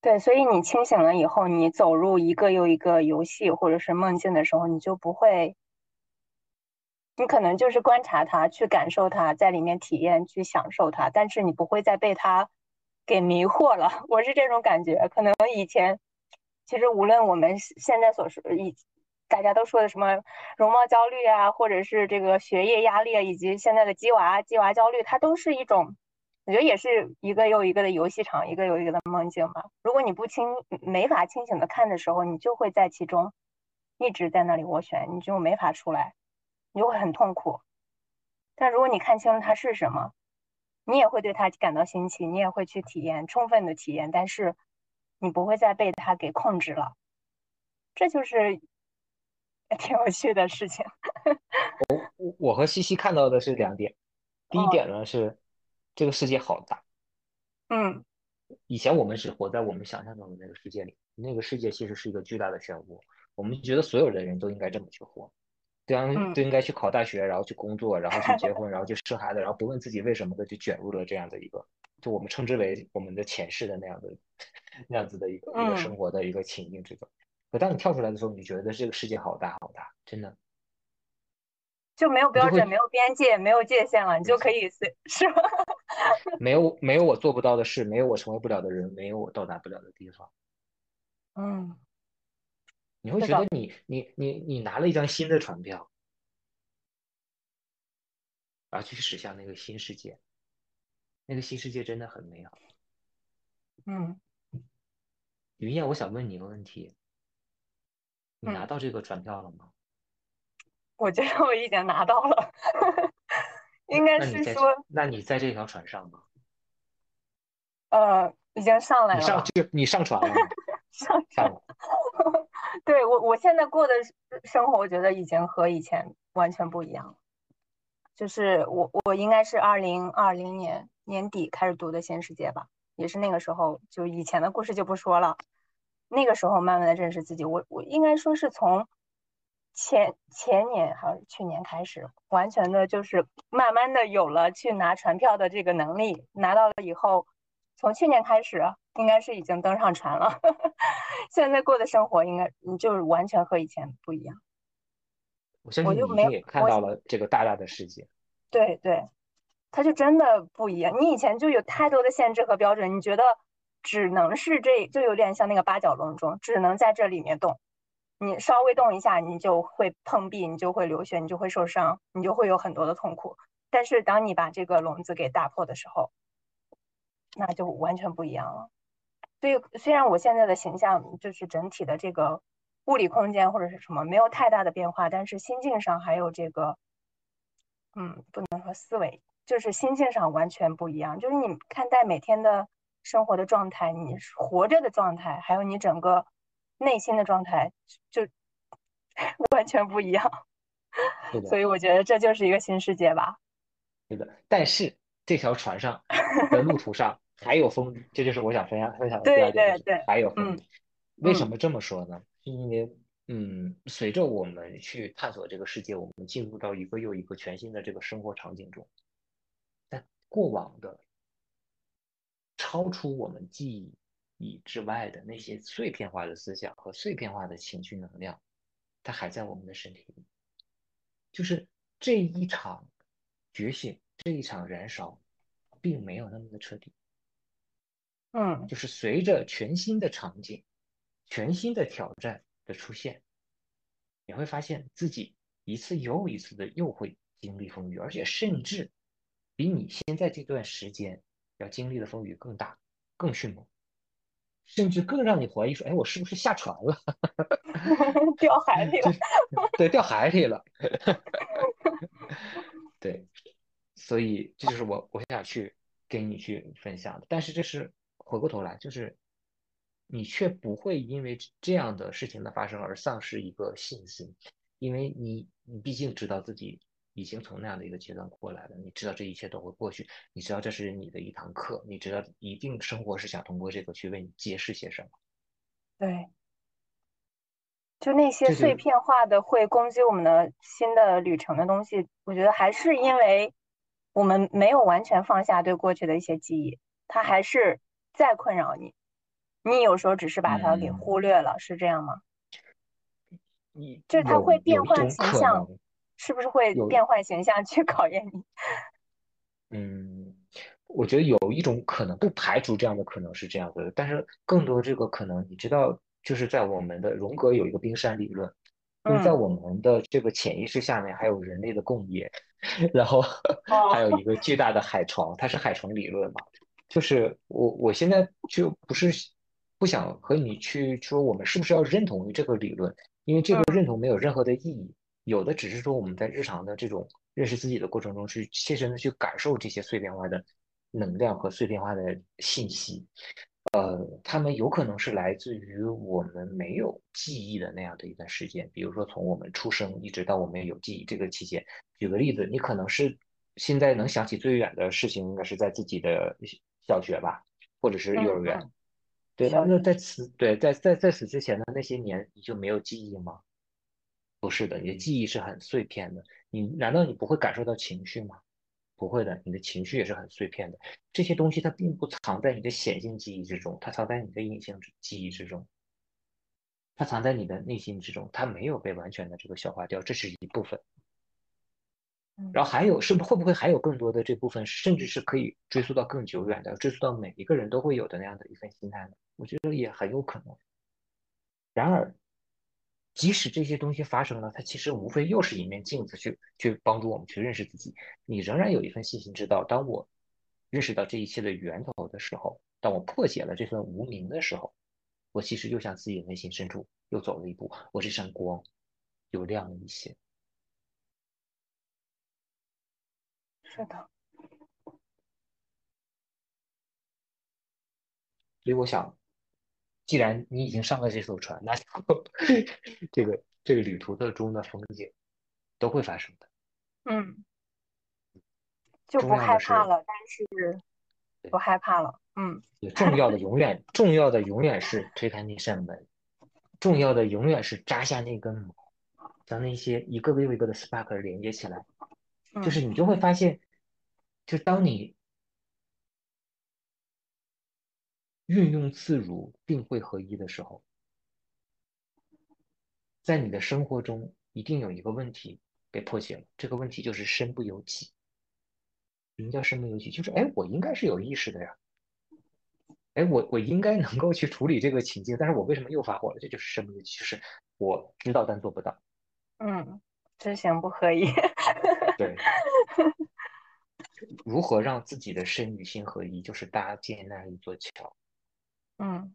对，所以你清醒了以后，你走入一个又一个游戏或者是梦境的时候，你就不会，你可能就是观察它，去感受它，在里面体验，去享受它，但是你不会再被它给迷惑了。我是这种感觉，可能以前。其实无论我们现在所说以大家都说的什么容貌焦虑啊，或者是这个学业压力啊，以及现在的鸡娃鸡娃焦虑，它都是一种，我觉得也是一个又一个的游戏场，一个又一个的梦境吧。如果你不清没法清醒的看的时候，你就会在其中一直在那里斡旋，你就没法出来，你就会很痛苦。但如果你看清了它是什么，你也会对它感到新奇，你也会去体验，充分的体验，但是。你不会再被它给控制了，这就是 挺有趣的事情。我我和西西看到的是两点，第一点呢是这个世界好大，嗯，以前我们只活在我们想象中的那个世界里，那个世界其实是一个巨大的漩涡，我们觉得所有的人都应该这么去活，都应都应该去考大学，然后去工作，然后去结 婚，然后去生孩子，然后不问自己为什么的就卷入了这样的一个，就我们称之为我们的前世的那样的。那样子的一个一个生活的一个情境之中，可当你跳出来的时候，你觉得这个世界好大好大，真的就没有标准，没有边界，没有界限了，你就可以随是吧？没有没有我做不到的事，没有我成为不了的人，没有我到达不了的地方。嗯，你会觉得你你你你拿了一张新的船票，而去驶向那个新世界，那个新世界真的很美好。嗯，云燕，我想问你一个问题：你拿到这个船票了吗？我觉得我已经拿到了，应该是说，那你在这条船上吗？呃，已经上来了。你上就你上船了？上上了。对我，我现在过的生活，我觉得已经和以前完全不一样了。就是我，我应该是二零二零年年底开始读的新世界吧，也是那个时候，就以前的故事就不说了。那个时候慢慢的认识自己，我我应该说是从前前年还是去年开始，完全的就是慢慢的有了去拿船票的这个能力，拿到了以后，从去年开始应该是已经登上船了。现在过的生活应该就是完全和以前不一样。我相信你已经也看到了这个大大的世界。对对，它就真的不一样。你以前就有太多的限制和标准，你觉得只能是这就有点像那个八角笼中，只能在这里面动。你稍微动一下，你就会碰壁，你就会流血，你就会受伤，你就会有很多的痛苦。但是当你把这个笼子给打破的时候，那就完全不一样了。所以虽然我现在的形象就是整体的这个。物理空间或者是什么没有太大的变化，但是心境上还有这个，嗯，不能说思维，就是心境上完全不一样。就是你看待每天的生活的状态，你活着的状态，还有你整个内心的状态，就 完全不一样。所以我觉得这就是一个新世界吧。是的，但是这条船上 的路途上还有风雨，这就是我想分享分享的第二点，对对对，还有风雨。为什么这么说呢？是因为，嗯，随着我们去探索这个世界，我们进入到一个又一个全新的这个生活场景中，但过往的超出我们记忆之外的那些碎片化的思想和碎片化的情绪能量，它还在我们的身体里。就是这一场觉醒，这一场燃烧，并没有那么的彻底。嗯，就是随着全新的场景。全新的挑战的出现，你会发现自己一次又一次的又会经历风雨，而且甚至比你现在这段时间要经历的风雨更大、更迅猛，甚至更让你怀疑说：“哎，我是不是下船了？掉海里了？”对，掉海里了。对，所以这就是我我想去跟你去分享的。但是这是回过头来就是。你却不会因为这样的事情的发生而丧失一个信心，因为你你毕竟知道自己已经从那样的一个阶段过来了，你知道这一切都会过去，你知道这是你的一堂课，你知道一定生活是想通过这个去为你揭示些什么。对，就那些碎片化的会攻击我们的新的旅程的东西，我觉得还是因为我们没有完全放下对过去的一些记忆，它还是在困扰你。你有时候只是把它给忽略了，是这样吗？你就是它会变换形象，是不是会变换形象去考验你？嗯，我觉得有一种可能，不排除这样的可能是这样的，但是更多这个可能，你知道，就是在我们的荣格有一个冰山理论，就是在我们的这个潜意识下面还有人类的共业，然后还有一个巨大的海床，它是海床理论嘛？就是我我现在就不是。不想和你去说我们是不是要认同于这个理论，因为这个认同没有任何的意义，有的只是说我们在日常的这种认识自己的过程中，去切身的去感受这些碎片化的能量和碎片化的信息，呃，他们有可能是来自于我们没有记忆的那样的一段时间，比如说从我们出生一直到我们有记忆这个期间。举个例子，你可能是现在能想起最远的事情，应该是在自己的小学吧，或者是幼儿园。对，那那在此对在在在此之前的那些年，你就没有记忆吗？不是的，你的记忆是很碎片的。你难道你不会感受到情绪吗？不会的，你的情绪也是很碎片的。这些东西它并不藏在你的显性记忆之中，它藏在你的隐性记忆之中，它藏在你的内心之中，它没有被完全的这个消化掉，这是一部分。然后还有是不会不会还有更多的这部分，甚至是可以追溯到更久远的，追溯到每一个人都会有的那样的一份心态呢？我觉得也很有可能。然而，即使这些东西发生了，它其实无非又是一面镜子，去去帮助我们去认识自己。你仍然有一份信心，知道当我认识到这一切的源头的时候，当我破解了这份无名的时候，我其实又向自己的内心深处又走了一步，我这扇光又亮了一些。是的，所以我想既然你已经上了这艘船，那 这个这个旅途的中的风景都会发生的。嗯，就不害怕了，但是不害怕了。嗯，重要的永远重要的永远是推开那扇门，重要的永远是扎下那根毛，将那些一个又一个的 spark 连接起来，就是你就会发现，就当你。运用自如，定会合一的时候，在你的生活中一定有一个问题被破解了。这个问题就是身不由己。什么叫身不由己？就是哎，我应该是有意识的呀。哎，我我应该能够去处理这个情境，但是我为什么又发火了？这就是身不由己，就是我知道但做不到。嗯，知行不合一。对。如何让自己的身与心合一？就是搭建那一座桥。嗯，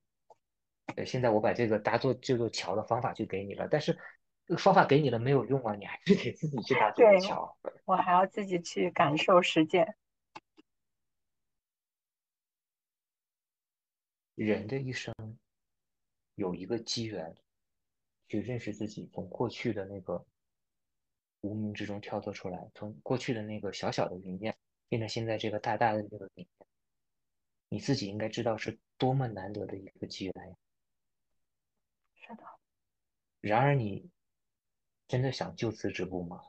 对，现在我把这个搭座这座桥的方法就给你了，但是这个方法给你了没有用啊，你还是得自己去搭这座桥。我还要自己去感受实践。人的一生有一个机缘，去认识自己，从过去的那个无名之中跳脱出来，从过去的那个小小的云烟，变成现在这个大大的这个云烟。你自己应该知道是多么难得的一个机缘呀！是的。然而，你真的想就此止步吗？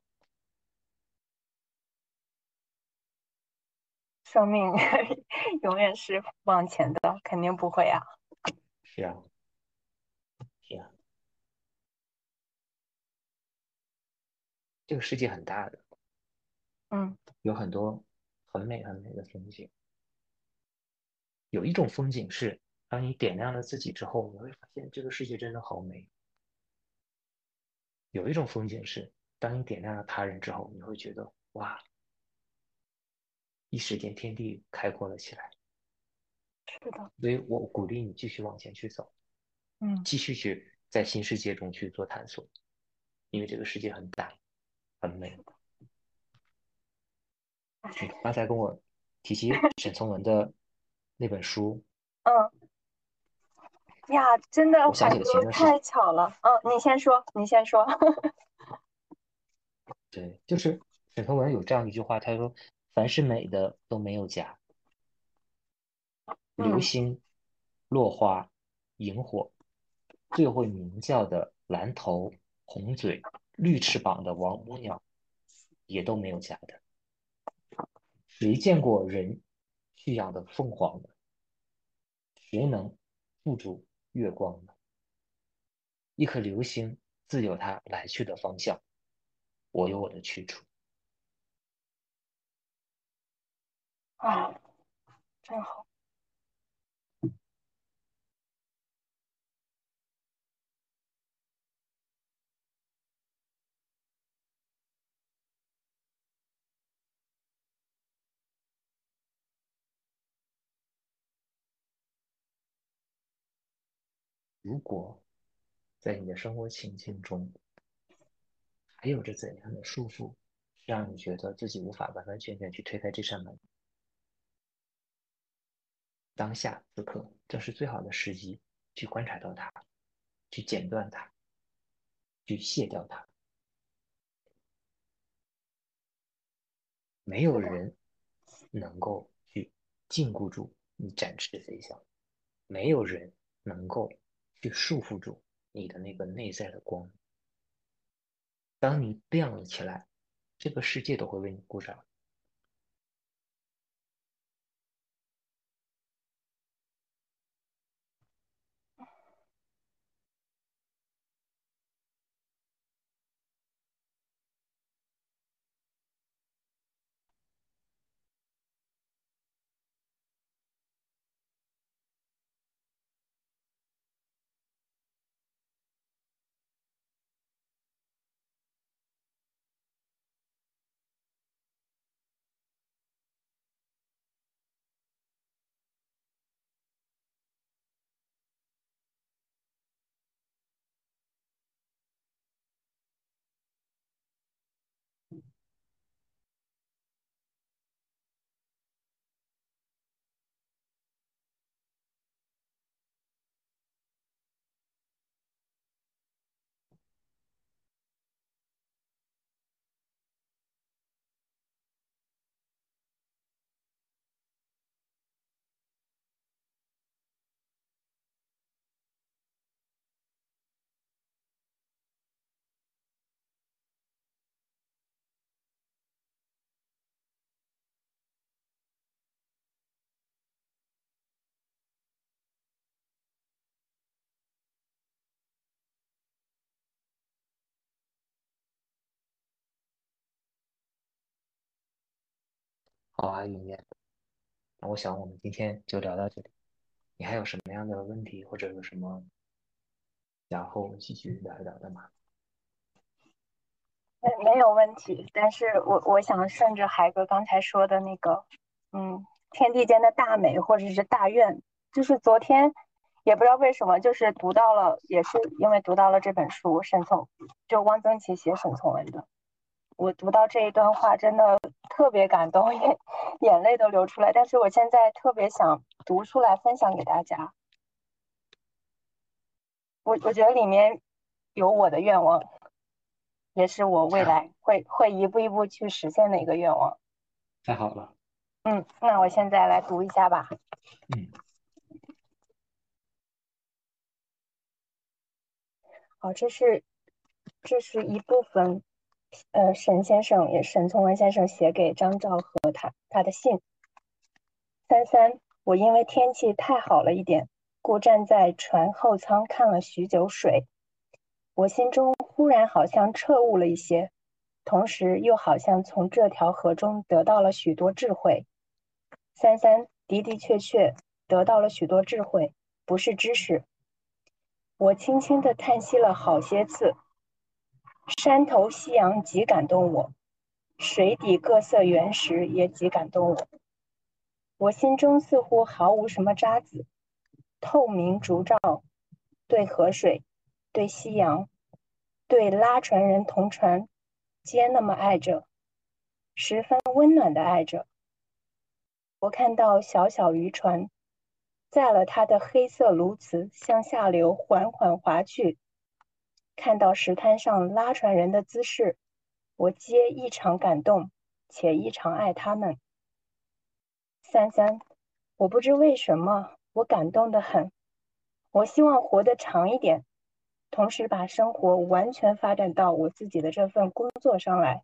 生命 永远是往前的，肯定不会啊。是啊，是啊。这个世界很大的，嗯，有很多很美很美的风景。有一种风景是，当你点亮了自己之后，你会发现这个世界真的好美。有一种风景是，当你点亮了他人之后，你会觉得哇，一时间天地开阔了起来。是的。所以我鼓励你继续往前去走，嗯，继续去在新世界中去做探索，因为这个世界很大，很美。你刚才跟我提起 沈从文的。那本书，嗯，呀，真的，太巧了，嗯，你先说，你先说。对，就是沈从文有这样一句话，他说：“凡是美的都没有假，流星、落花、萤火，最会鸣叫的蓝头、红嘴、绿翅膀的王母鸟，也都没有假的。谁见过人？”这样的凤凰呢？谁能护住月光呢？一颗流星自有它来去的方向，我有我的去处。啊，真好。如果在你的生活情境中还有着怎样的束缚，让你觉得自己无法完完全全去推开这扇门，当下此刻正是最好的时机去观察到它，去剪断它，去卸掉它。没有人能够去禁锢住你展翅飞翔，没有人能够。去束缚住你的那个内在的光。当你亮了起来，这个世界都会为你鼓掌。啊，云烟。那我想我们今天就聊到这里。你还有什么样的问题，或者有什么想和我们继续聊一聊的吗？没没有问题，但是我我想顺着海哥刚才说的那个，嗯，天地间的大美或者是大愿，就是昨天也不知道为什么，就是读到了，也是因为读到了这本书，沈从就汪曾祺写沈从文的，我读到这一段话真的特别感动，眼眼泪都流出来，但是我现在特别想读出来分享给大家，我我觉得里面有我的愿望。也是我未来会会一步一步去实现的一个愿望。太好了。嗯，那我现在来读一下吧。嗯。好，这是这是一部分，呃，沈先生也沈从文先生写给张兆和他他的信。三三，我因为天气太好了一点，故站在船后舱看了许久水。我心中忽然好像彻悟了一些，同时又好像从这条河中得到了许多智慧。三三的的确确得到了许多智慧，不是知识。我轻轻地叹息了好些次。山头夕阳极感动我，水底各色原石也极感动我。我心中似乎毫无什么渣子，透明烛照，对河水。对夕阳，对拉船人同船，皆那么爱着，十分温暖的爱着。我看到小小渔船，载了它的黑色鸬鹚向下流缓缓划去，看到石滩上拉船人的姿势，我皆异常感动，且异常爱他们。三三，我不知为什么，我感动的很，我希望活得长一点。同时把生活完全发展到我自己的这份工作上来，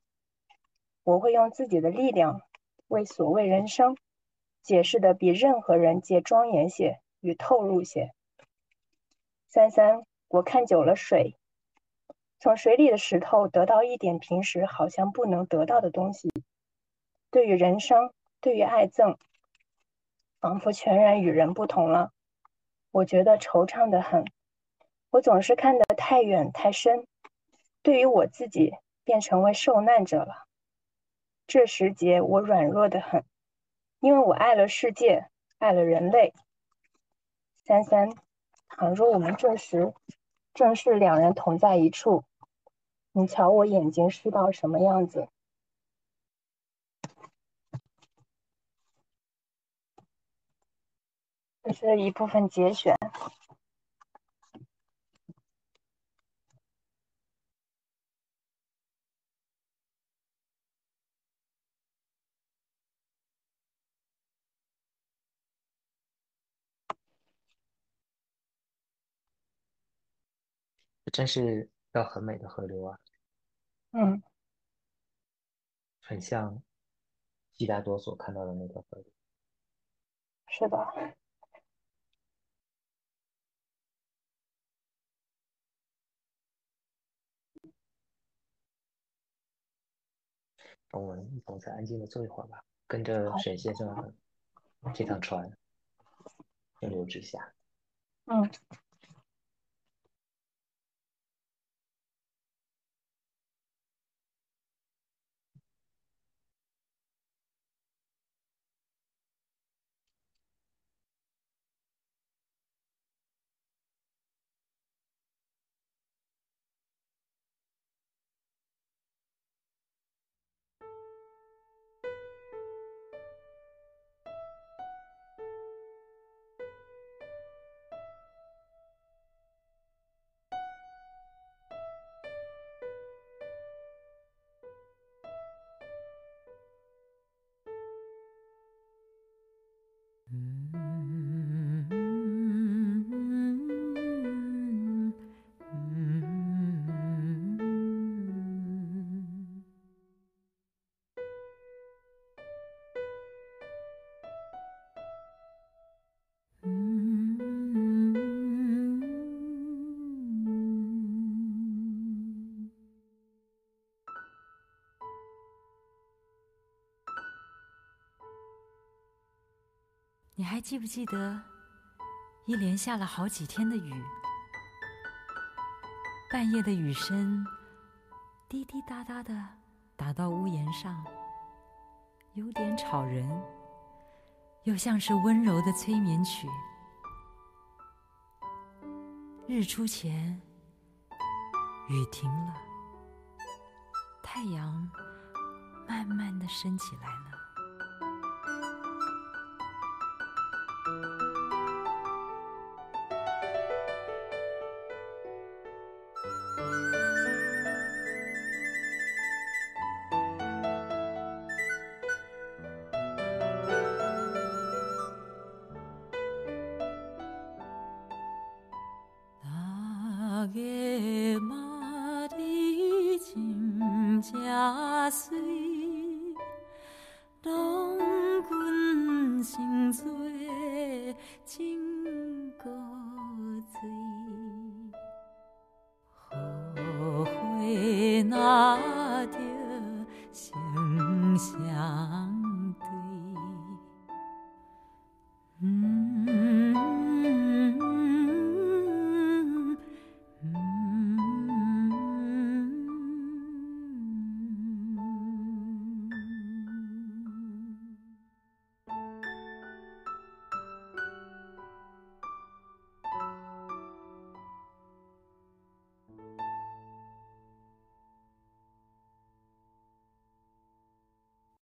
我会用自己的力量为所谓人生解释的比任何人皆庄严些与透露些。三三，我看久了水，从水里的石头得到一点平时好像不能得到的东西。对于人生，对于爱憎，仿佛全然与人不同了。我觉得惆怅的很。我总是看得太远太深，对于我自己便成为受难者了。这时节我软弱的很，因为我爱了世界，爱了人类。三三，倘若我们这时正是两人同在一处，你瞧我眼睛湿到什么样子？这是一部分节选。真是条很美的河流啊，嗯，很像悉达多所看到的那个河流。是的。我们一同再安静的坐一会儿吧，跟着沈先生这趟船顺流直下。嗯。记不记得，一连下了好几天的雨，半夜的雨声滴滴答答的打到屋檐上，有点吵人，又像是温柔的催眠曲。日出前，雨停了，太阳慢慢的升起来了。